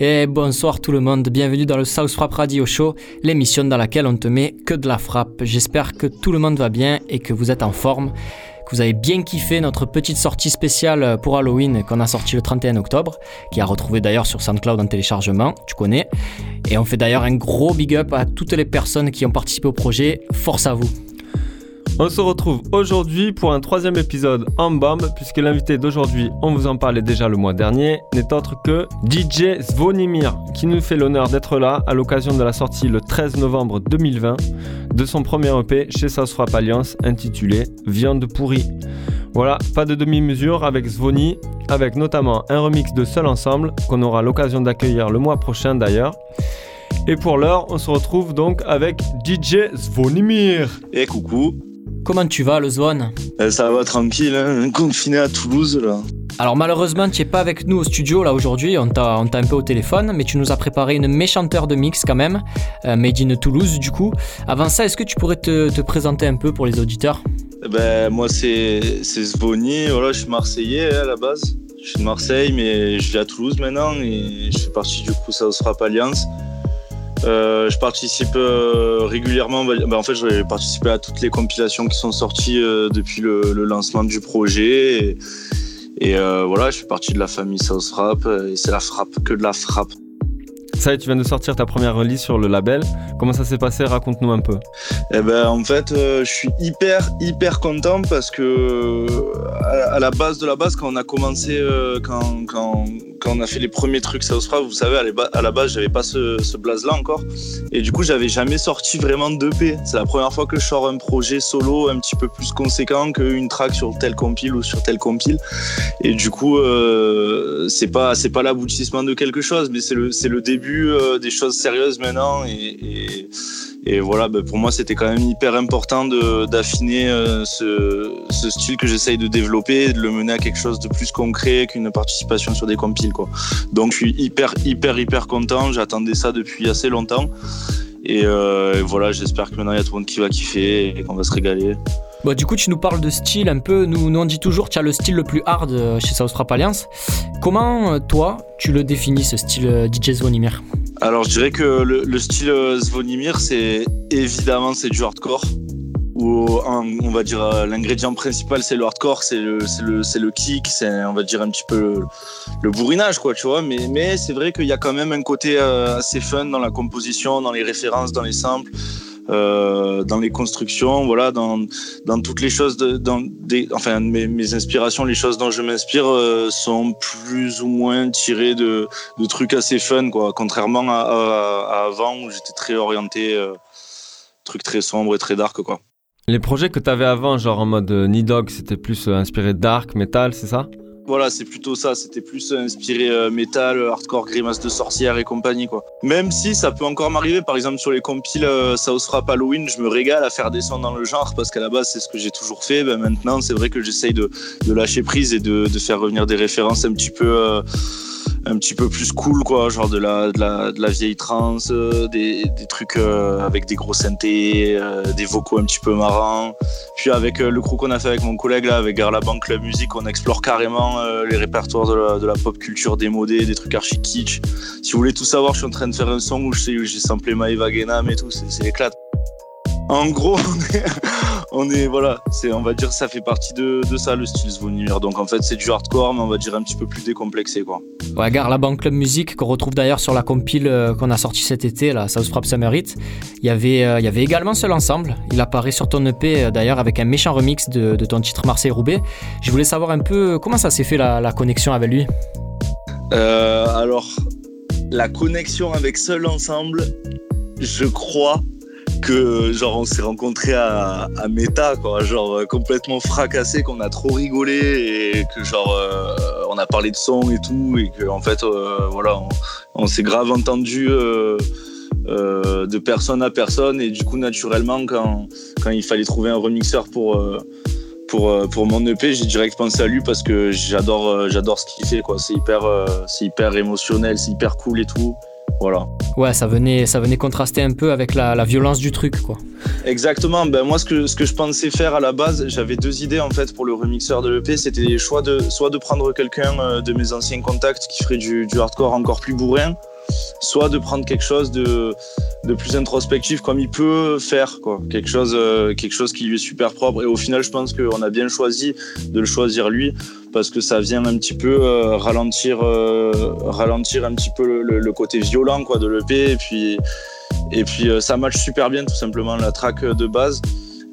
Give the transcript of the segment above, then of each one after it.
Et bonsoir tout le monde, bienvenue dans le South Frappe Radio Show, l'émission dans laquelle on te met que de la frappe. J'espère que tout le monde va bien et que vous êtes en forme, que vous avez bien kiffé notre petite sortie spéciale pour Halloween qu'on a sorti le 31 octobre, qui a retrouvé d'ailleurs sur SoundCloud en téléchargement, tu connais. Et on fait d'ailleurs un gros big up à toutes les personnes qui ont participé au projet, force à vous. On se retrouve aujourd'hui pour un troisième épisode en bombe, puisque l'invité d'aujourd'hui, on vous en parlait déjà le mois dernier, n'est autre que DJ Zvonimir, qui nous fait l'honneur d'être là à l'occasion de la sortie le 13 novembre 2020 de son premier EP chez Frap Alliance intitulé Viande pourrie. Voilà, pas de demi-mesure avec Zvoni, avec notamment un remix de Seul Ensemble qu'on aura l'occasion d'accueillir le mois prochain d'ailleurs. Et pour l'heure, on se retrouve donc avec DJ Zvonimir. Et coucou, Comment tu vas, le Zwan Euh, ça va tranquille, hein, confiné à Toulouse là. Alors malheureusement, tu n'es pas avec nous au studio là aujourd'hui, on t'a on t'a un peu au téléphone, mais tu nous as préparé une méchante heure de mix quand même, euh, made in Toulouse du coup. Avant ça, est-ce que tu pourrais te, te présenter un peu pour les auditeurs Eh Ben moi c'est c'est Zvoni, voilà, je suis marseillais hein, à la base. Je suis de Marseille mais je vis à Toulouse maintenant et je fais partie du coup South Rap Alliance. Euh, je participe euh, régulièrement, ben, en fait j'ai participé à toutes les compilations qui sont sorties euh, depuis le, le lancement du projet et, et voilà, je fais partie de la famille South Rap et c'est la frappe, que de la frappe. Ça y est, tu viens de sortir ta première release sur le label. Comment ça s'est passé? Raconte-nous un peu. Eh ben, en fait, euh, je suis hyper, hyper content parce que à, à la base de la base, quand on a commencé, euh, quand, quand, quand on a fait les premiers trucs South vous savez, à la, base, j'avais pas ce, ce blaze-là encore. Et du coup, j'avais jamais sorti vraiment d'EP. C'est la première fois que je sors un projet solo un petit peu plus conséquent qu'une track sur tel compile ou sur tel compile. Et du coup, euh, c'est pas, l'aboutissement de quelque chose, mais c'est le, début euh, des choses sérieuses maintenant. Et, et, voilà, ben, pour moi, c'était quand même hyper important d'affiner euh, ce, ce style que j'essaye de développer, de le mener à quelque chose de plus concret qu'une participation sur des compiles. Quoi. Donc, je suis hyper, hyper, hyper content. J'attendais ça depuis assez longtemps. Et, euh, et voilà, j'espère que maintenant, il y a tout le monde qui va kiffer et qu'on va se régaler. Bon, du coup, tu nous parles de style un peu. Nous, nous on dit toujours, tu as le style le plus hard euh, chez South Rap Alliance. Comment, euh, toi, tu le définis, ce style DJ Zvonimir? Alors, je dirais que le, le style Zvonimir, c'est évidemment c'est du hardcore. Où on va dire euh, l'ingrédient principal c'est le hardcore, c'est le, le, le kick, c'est on va dire un petit peu le, bourrinage quoi, tu vois. Mais, mais c'est vrai qu'il y a quand même un côté euh, assez fun dans la composition, dans les références, dans les samples. euh, dans les constructions, voilà, dans, dans toutes les choses, dans des, enfin mes, mes inspirations, les choses dont je m'inspire sont plus ou moins tirées de, de trucs assez fun, quoi. Contrairement à, avant où j'étais très orienté, euh, trucs très sombres et très dark, quoi. Les projets que t'avais avant, genre en mode euh, Nidog, c'était plus euh, inspiré dark, metal, c'est ça? Voilà, c'est plutôt ça. C'était plus euh, inspiré euh, métal, hardcore, grimace de sorcière et compagnie, quoi. Même si ça peut encore m'arriver, par exemple sur les compiles euh, South Halloween, je me régale à faire des sons dans le genre parce qu'à la base c'est ce que j'ai toujours fait. Ben, maintenant, c'est vrai que j'essaye de, lâcher prise et de, faire revenir des références un petit peu. Un petit peu plus cool quoi genre de la de la, de la vieille trance euh, des, des trucs euh, avec des gros synthés euh, des vocaux un petit peu marrants. Puis avec euh, le crew qu'on a fait avec mon collègue là avec Garlaban Club Music on explore carrément euh, les répertoires de la, de la pop culture démodée des trucs archi kitsch. Si vous voulez tout savoir je suis en train de faire un son où j'ai samplé Maëva Genam et tout c'est c'est l'éclate en gros on est, on est voilà c'est on va dire ça fait partie de, de ça le style Zvonimir donc en fait c'est du hardcore mais on va dire un petit peu plus décomplexé quoi Ouais, gare la Banque Club Music qu'on retrouve d'ailleurs sur la compile euh, qu'on a sorti cet été, la South Frap Summer Hit. Il y avait, euh, il y avait également Seul Ensemble. Il apparaît sur ton EP euh, d'ailleurs avec un méchant remix de, de ton titre Marseille-Roubaix. Je voulais savoir un peu comment ça s'est fait la, la connexion avec lui. Euh, alors, la connexion avec Seul Ensemble, je crois que genre on s'est rencontrés à, à Meta, quoi, genre euh, complètement fracassé, qu'on a trop rigolé et que genre euh, on a parlé de son et tout et que en fait euh, voilà on, s'est grave entendu de personne à personne et du coup naturellement quand quand il fallait trouver un remixeur pour pour, pour mon EP, j'ai direct pensé à lui parce que j'adore j'adore ce qu'il fait quoi. C'est hyper c'est hyper émotionnel, c'est hyper cool et tout. Voilà. Ouais, ça venait, ça venait contraster un peu avec la, la violence du truc, quoi. Exactement. Ben moi, ce que, ce que je pensais faire à la base, j'avais deux idées en fait pour le remixeur de l'EP. C'était les choix de soit de prendre quelqu'un euh, de mes anciens contacts qui ferait du, du hardcore encore plus bourrin, soit de prendre quelque chose de, de plus introspectif comme il peut faire, quoi. Quelque chose, euh, quelque chose qui lui est super propre. Et au final, je pense qu'on a bien choisi de le choisir lui parce que ça vient un petit peu euh, ralentir, euh, ralentir un petit peu le, le- côté violent, quoi, de l'EP. Et puis, et puis ça match super bien, tout simplement, la track de base.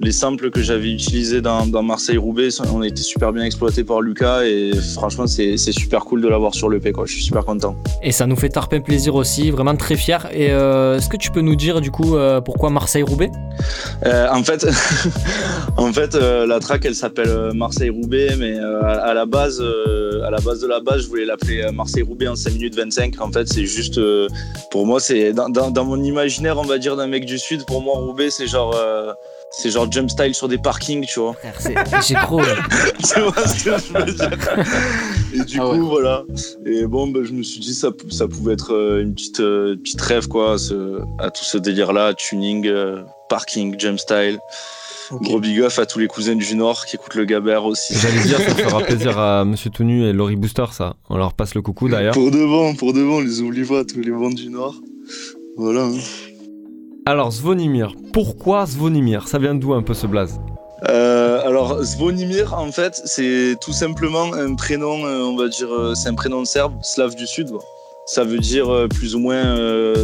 Les samples que j'avais utilisés dans, dans Marseille-Roubaix ont été super bien exploités par Lucas et franchement, c'est super cool de l'avoir sur l'EP, quoi. Je suis super content. Et ça nous fait tarpin plaisir aussi, vraiment très fier. Et euh, est-ce que tu peux nous dire du coup euh, pourquoi Marseille-Roubaix? Euh, en fait, en fait, la track elle s'appelle Marseille-Roubaix, mais à, à la base, à la base de la base, je voulais l'appeler Marseille-Roubaix en 5 minutes 25. En fait, c'est juste, pour moi, c'est dans, dans, dans mon imaginaire, on va dire d'un mec du sud. Pour moi, Roubaix, c'est genre, c'est genre jump style sur des parkings, tu vois. Frère, c'est- J'ai trop. tu vois ce que je veux dire Et du Ah coup, ouais. voilà. Et bon, bah, je me suis dit ça, ça pouvait être euh, une petite, euh, petite rêve, quoi, ce- à tout ce délire-là, tuning, euh, parking, jump style. Gros big off à tous les cousins du Nord qui écoutent le Gaber aussi. J'allais dire, ça fera plaisir à Monsieur Tounu et Laurie Booster, ça. On leur passe le coucou d'ailleurs. Pour de bon, pour de bon, on les oublie pas, tous les vents du Nord. Voilà. hein. Alors, Zvonimir. Pourquoi Zvonimir? Ça vient d'où un peu ce blaze? Euh, alors, Zvonimir, en fait, c'est tout simplement un prénom, euh, on va dire, euh, c'est un prénom serbe, slave du Sud. Ça veut dire plus ou moins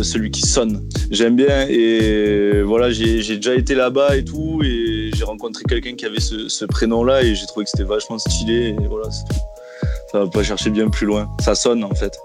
celui qui sonne. J'aime bien et voilà, j'ai déjà été là-bas et tout et j'ai rencontré quelqu'un qui avait ce, ce prénom-là et j'ai trouvé que c'était vachement stylé et voilà, tout. Ça va pas chercher bien plus loin. Ça sonne en fait.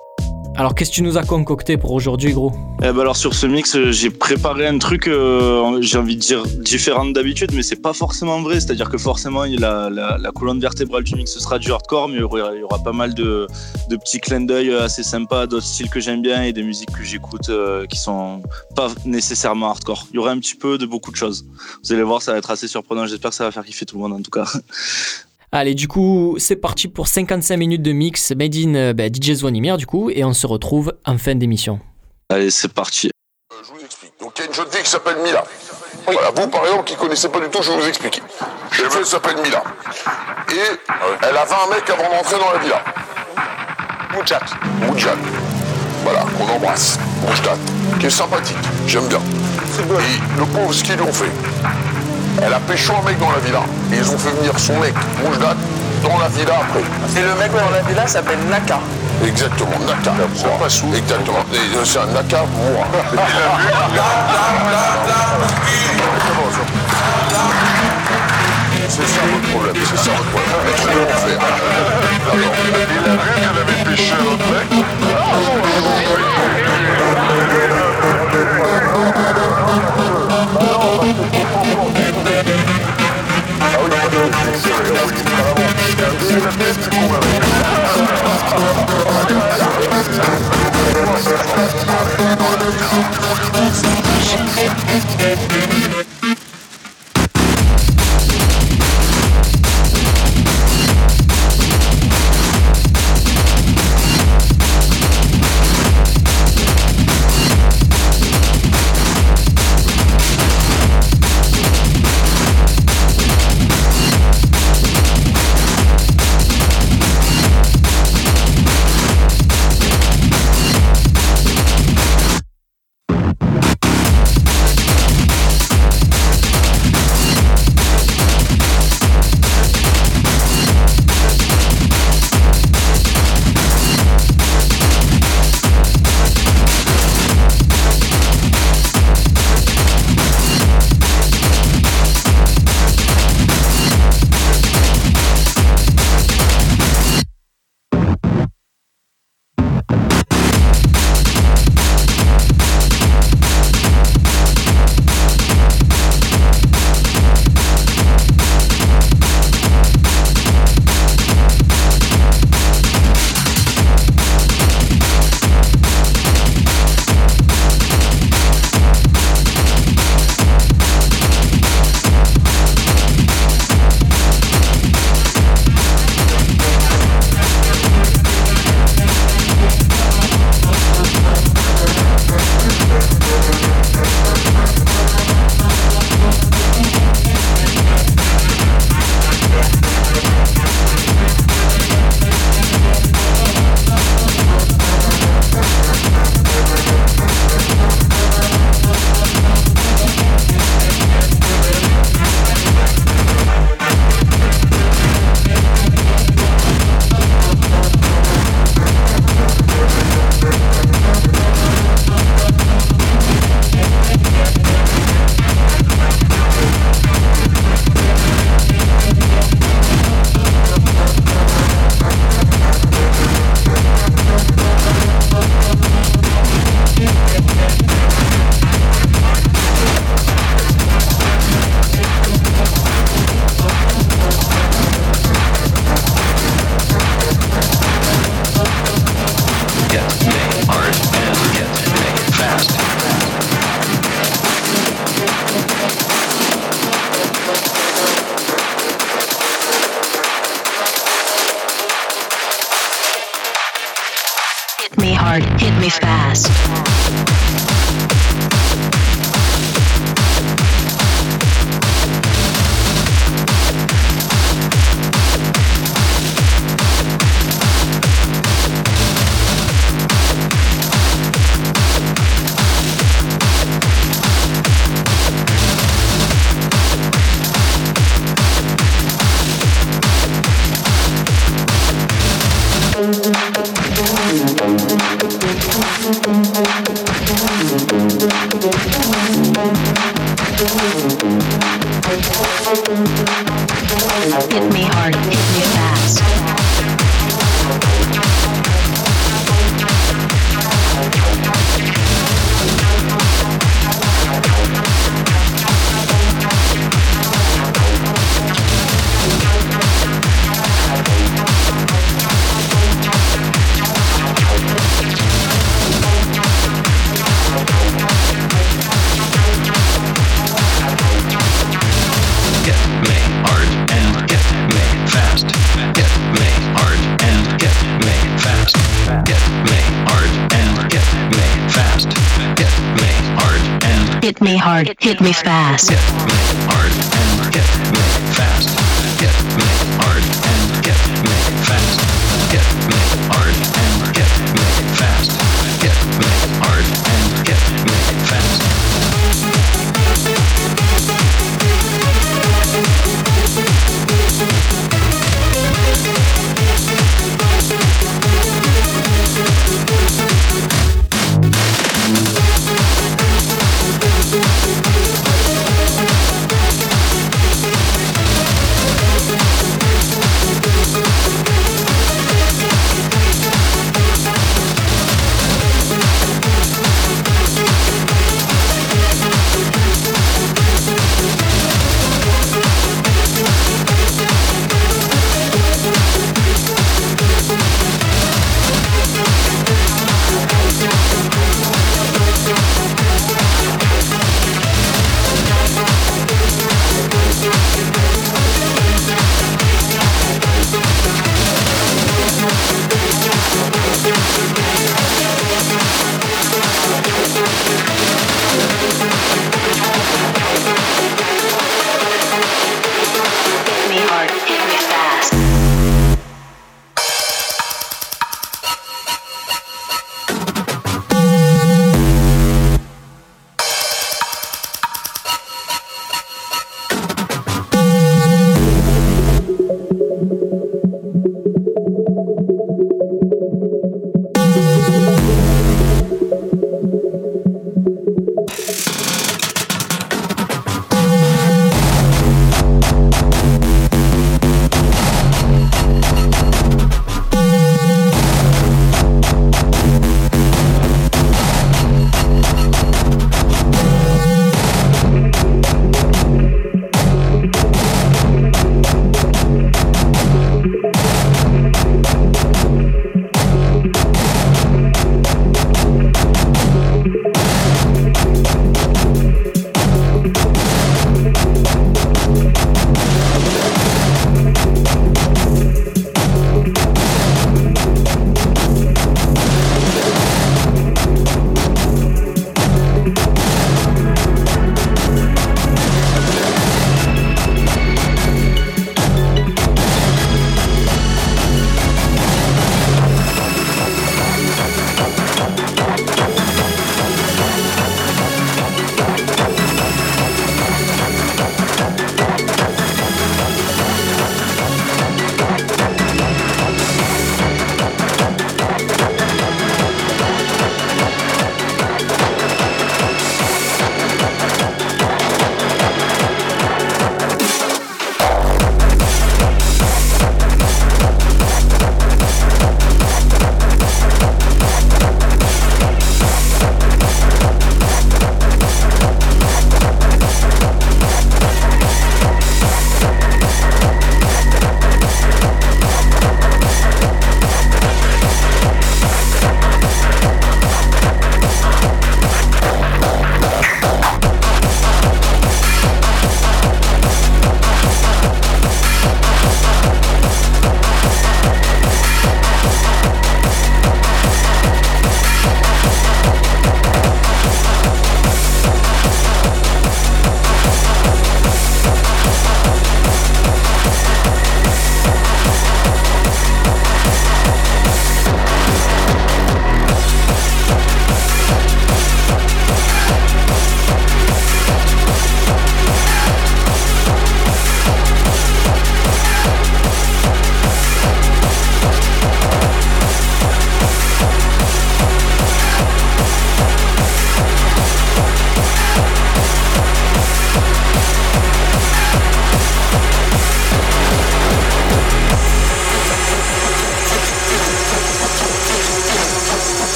Alors qu'est-ce que tu nous as concocté pour aujourd'hui, gros? Eh ben alors sur ce mix, euh, j'ai préparé un truc, euh, j'ai envie de dire différent d'habitude, mais c'est pas forcément vrai. C'est-à-dire que forcément, il y a la, la, la colonne vertébrale du mix, ce sera du hardcore, mais il y aura, il y aura pas mal de, de petits clins d'œil assez sympas, d'autres styles que j'aime bien et des musiques que j'écoute euh, qui sont pas nécessairement hardcore. Il y aura un petit peu de beaucoup de choses. Vous allez voir, ça va être assez surprenant. J'espère que ça va faire kiffer tout le monde en tout cas. Allez, du coup, c'est parti pour 55 minutes de mix made in euh, bah, DJ Zvonimir, du coup, et on se retrouve en fin d'émission. Allez, c'est parti. Euh, Je vous explique. Donc il y a une jeune fille qui s'appelle Mila. Voilà, vous par exemple qui connaissez pas du tout, je vais vous expliquer. Cette fille elle s'appelle Mila. Et elle a 20 mecs avant d'entrer dans la villa. Moudjat. Moudjat. Voilà, on embrasse. Moudjat. Qui est sympathique, j'aime bien. Et le pauvre, ce qu'ils lui ont fait. Elle a pécho un mec dans la villa. Et ils ont fait venir son mec, Moudjat, dans la villa après. Et le mec dans la villa s'appelle Naka. Exactement, Naka. Exactement. Et, euh, C'est un Naka moi. C'est ça votre problème, c'est ça votre problème. Mais trop faire. Il a vu qu'elle avait péché un autre mec Thank you.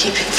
Keeping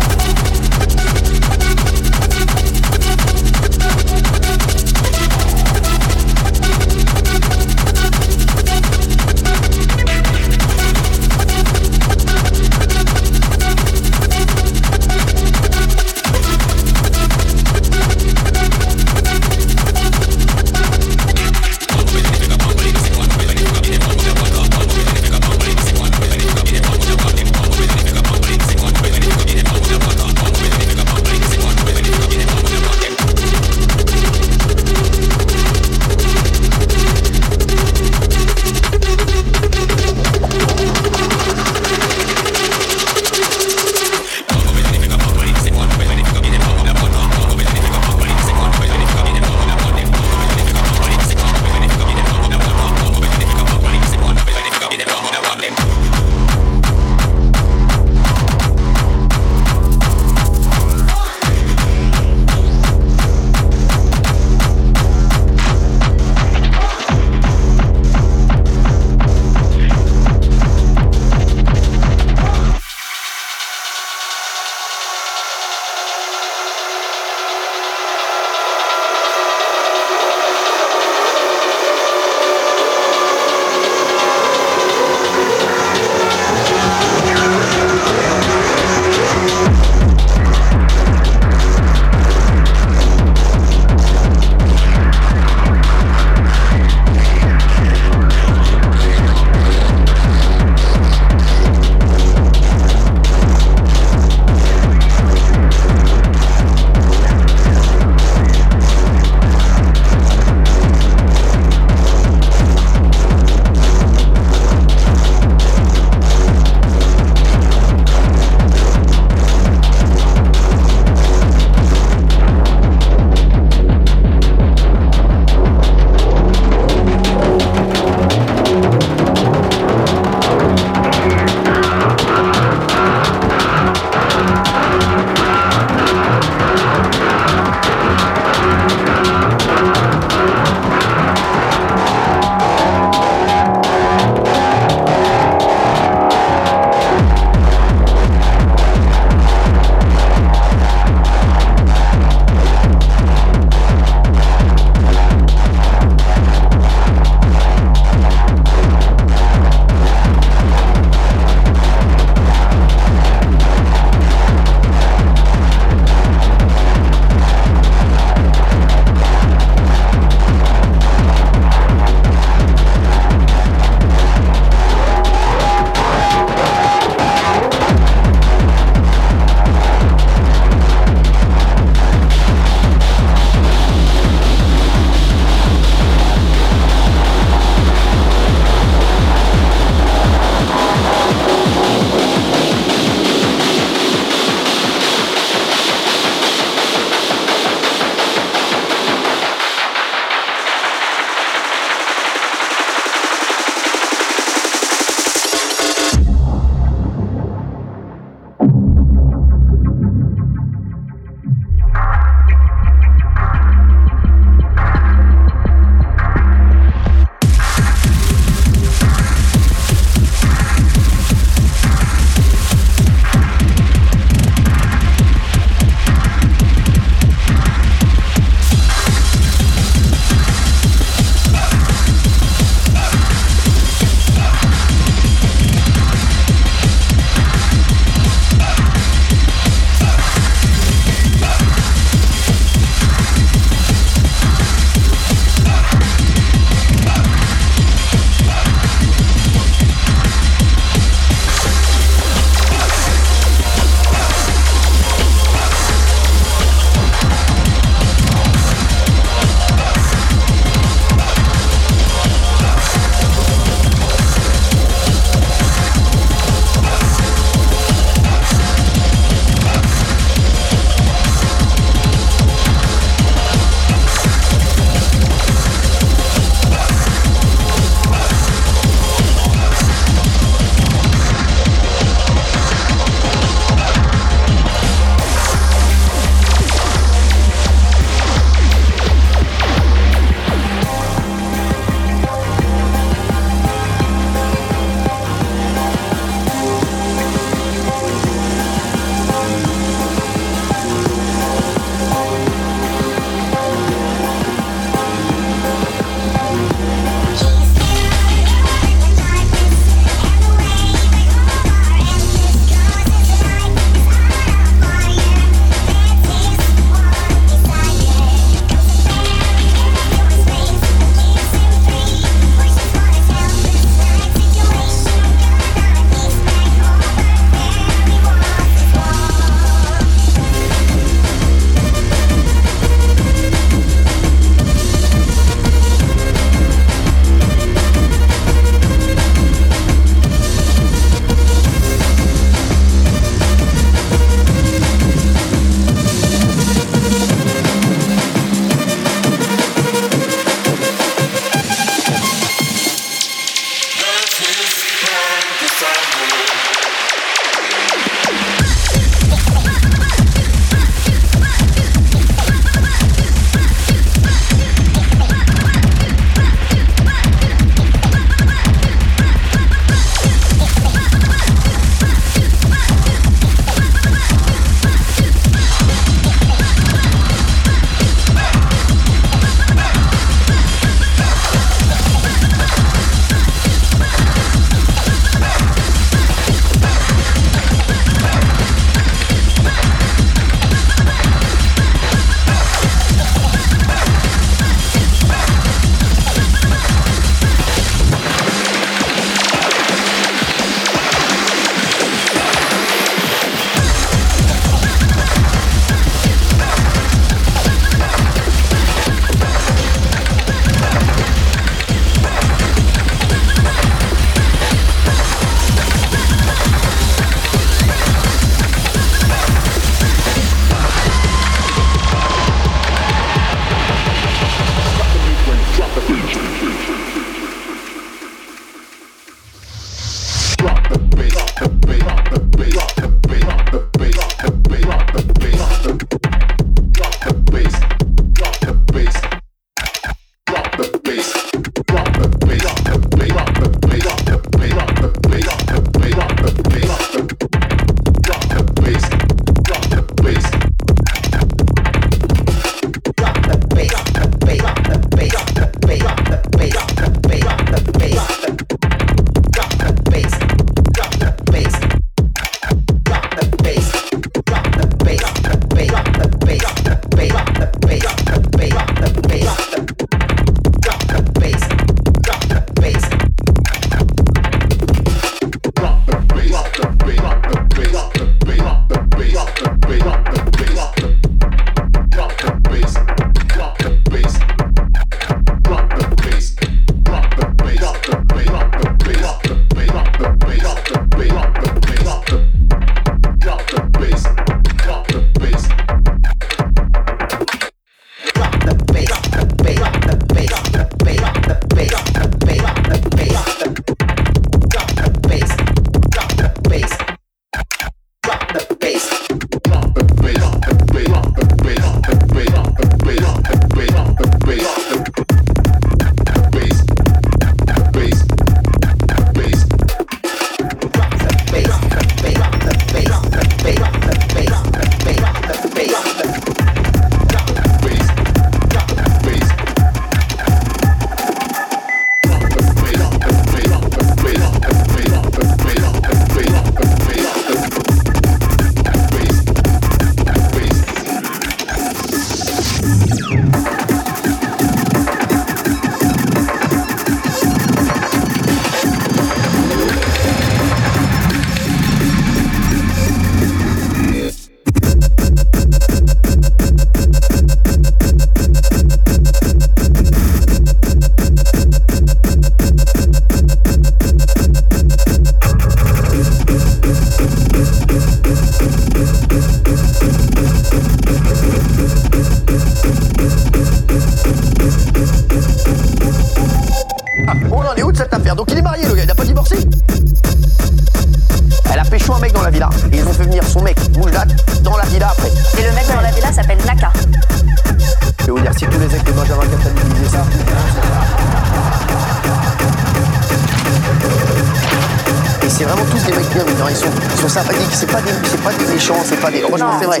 Ils sont sympathiques. C'est pas des, c'est pas des méchants, c'est pas des. Heureusement, c'est vrai.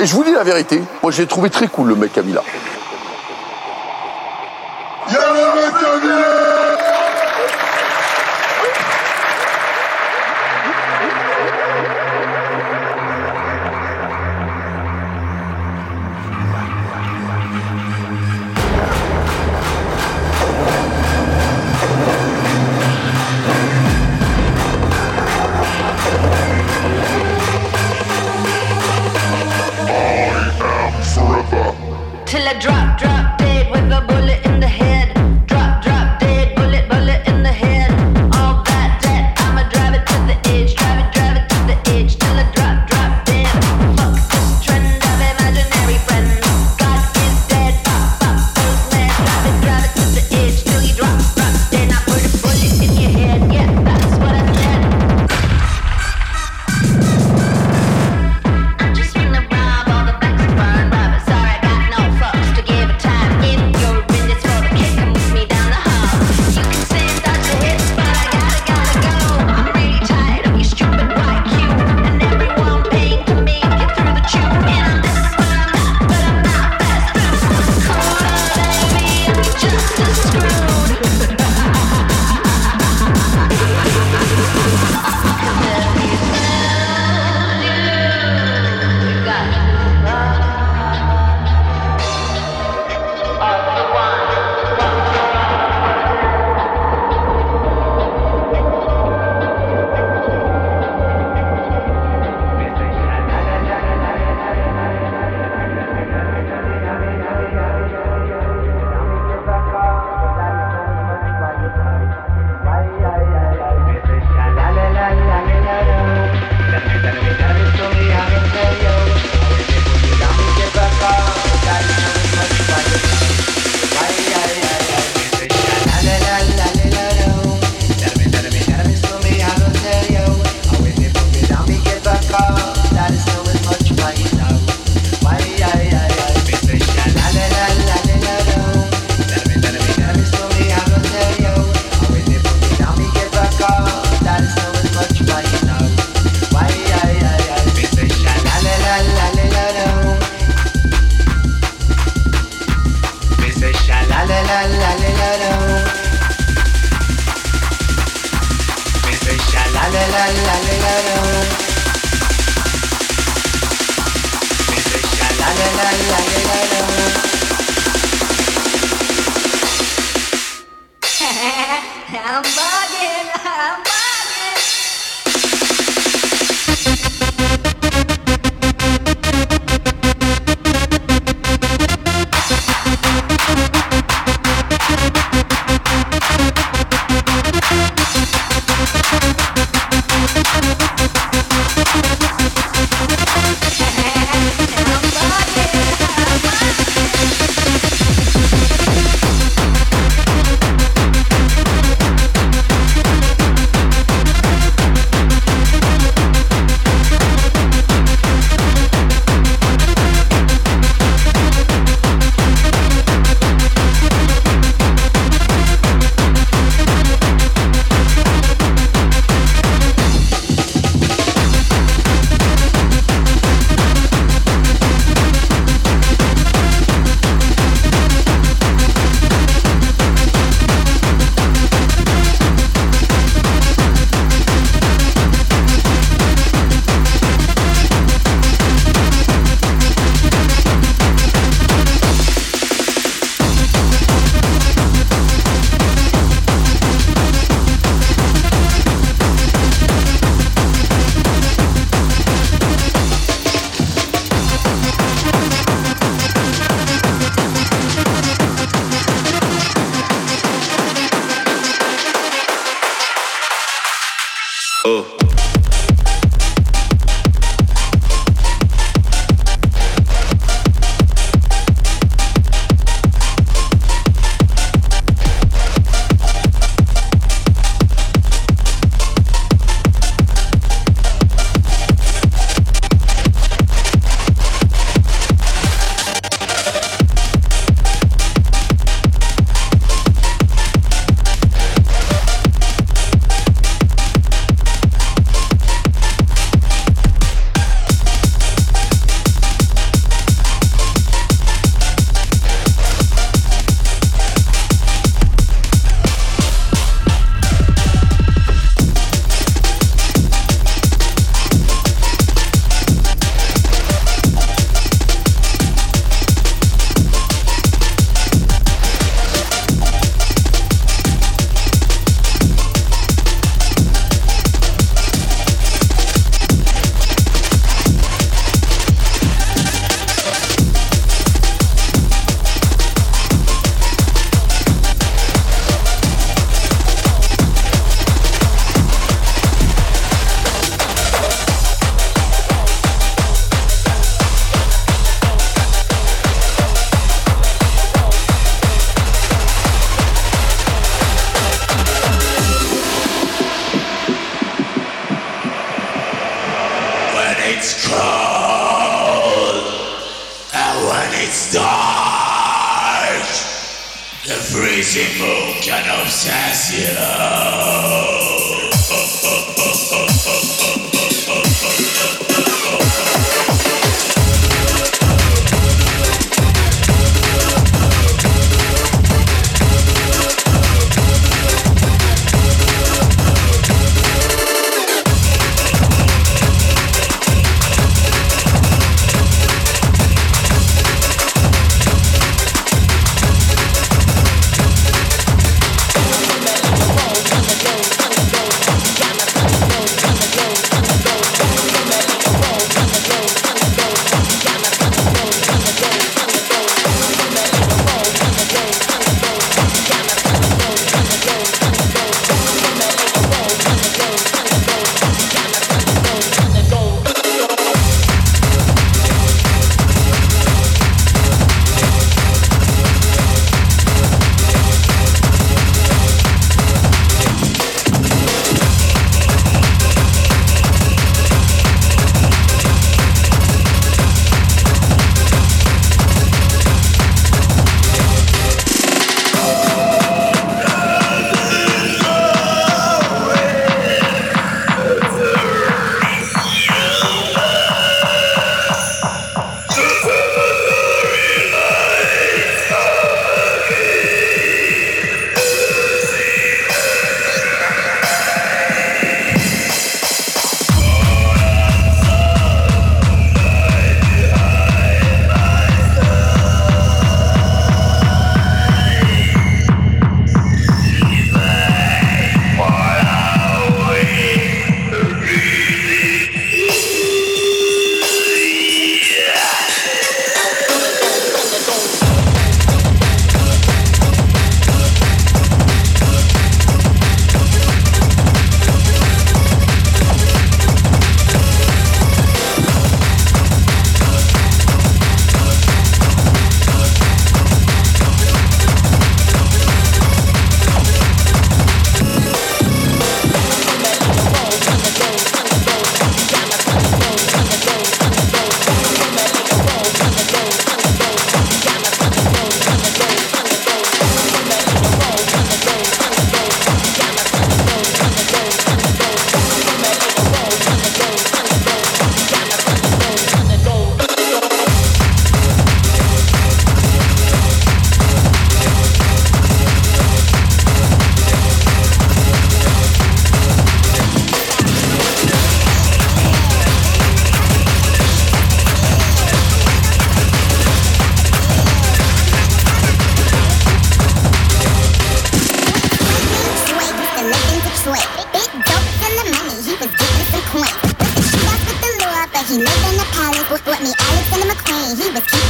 Et je vous dis la vérité, moi je l'ai trouvé très cool le mec Camilla.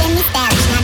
in the Spanish.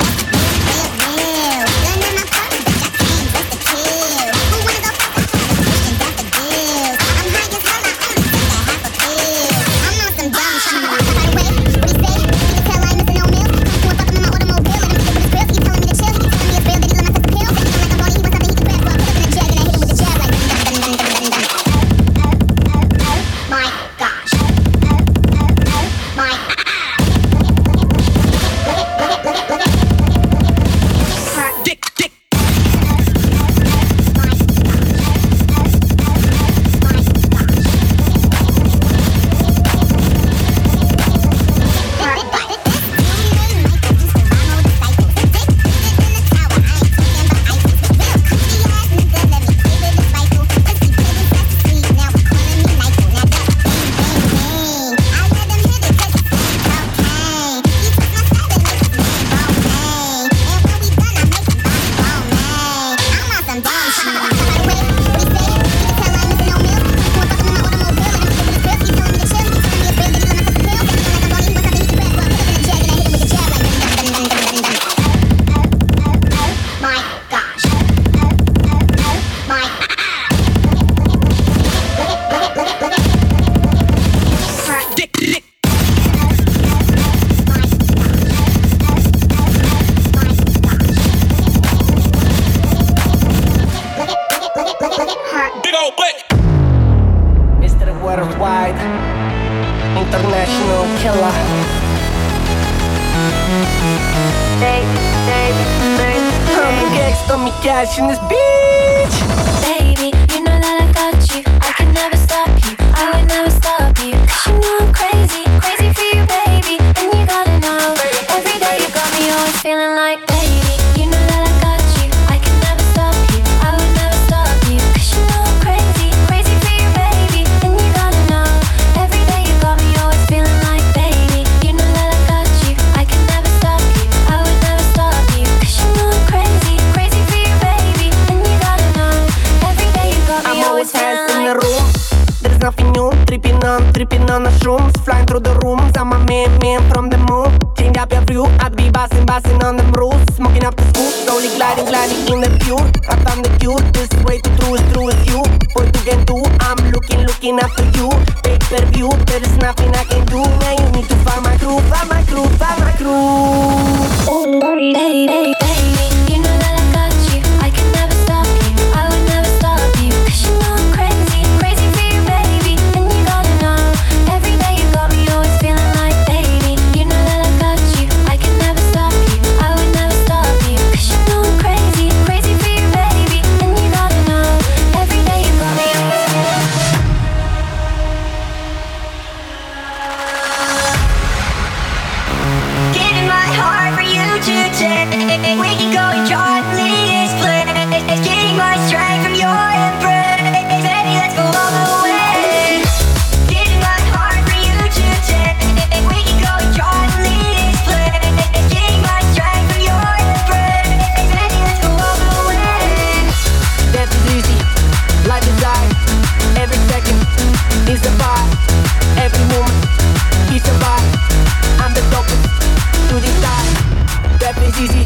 is easy,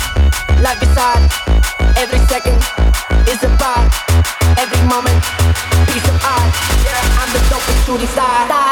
life is hard. Every second is a part. Every moment, piece of art. Yeah, I'm the dopest to decide.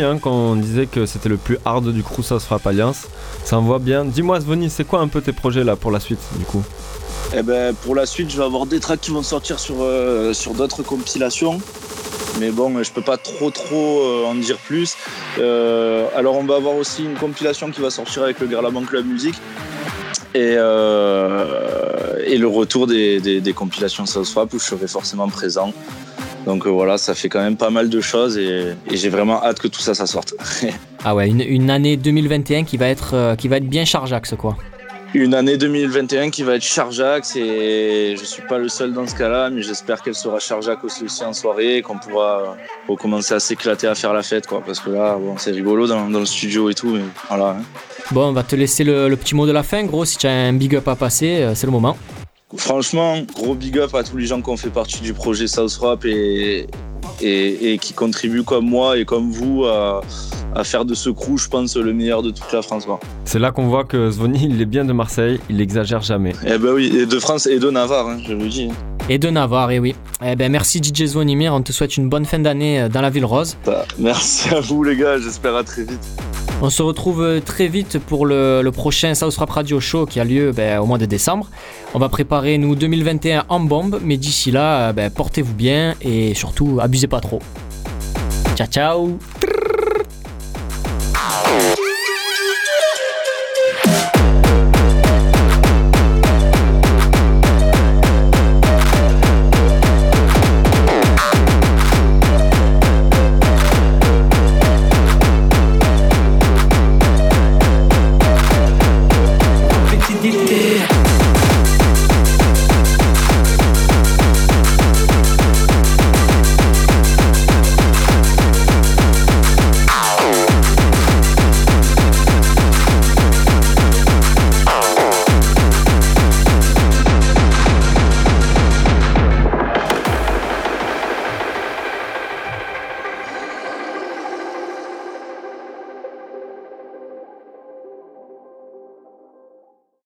Hein, quand on disait que c'était le plus hard du crew Rap Alliance. Ça envoie bien. Dis-moi, Svoni, c'est quoi un peu tes projets là pour la suite du coup? Eh ben, pour la suite, je vais avoir des tracks qui vont sortir sur, euh, sur d'autres compilations. Mais bon, je peux pas trop trop euh, en dire plus. Euh, alors, on va avoir aussi une compilation qui va sortir avec le Garlaban Club Music. Et, et le retour des, des, compilations South où je serai forcément présent. Donc euh, voilà, ça fait quand même pas mal de choses et, et j'ai vraiment hâte que tout ça, ça sorte. Ah ouais, une, une année 2021 qui va être, euh, qui va être bien chargeaxe quoi. Une année 2021 qui va être chargeaxe et je suis pas le seul dans ce cas-là, mais j'espère qu'elle sera chargeaxe aussi, aussi en soirée, qu'on pourra recommencer à s'éclater à faire la fête, quoi. Parce que là, bon, c'est rigolo dans, dans le studio et tout, mais voilà. hein. Bon, on va te laisser le, le petit mot de la fin, gros. Si tu as un big up à passer, euh, c'est le moment. Franchement, gros big up à tous les gens qui ont fait partie du projet South Rap et, et, et qui contribuent comme moi et comme vous à, à faire de ce crew, je pense, le meilleur de toute la France. Quoi. C'est là qu'on voit que Svoni, il est bien de Marseille, il exagère jamais. Eh ben oui, et de France et de Navarre, hein, je le dis. Et de Navarre, et oui. Eh ben, merci DJ Zvonimir, on te souhaite une bonne fin d'année euh, dans la ville rose. Bah, merci à vous les gars, j'espère à très vite. On se retrouve euh, très vite pour le, le prochain South Rap Radio Show qui a lieu ben, au mois de décembre. On va préparer nous 2021 en bombe, mais d'ici là, euh, ben, portez-vous bien et surtout abusez pas trop. Ciao ciao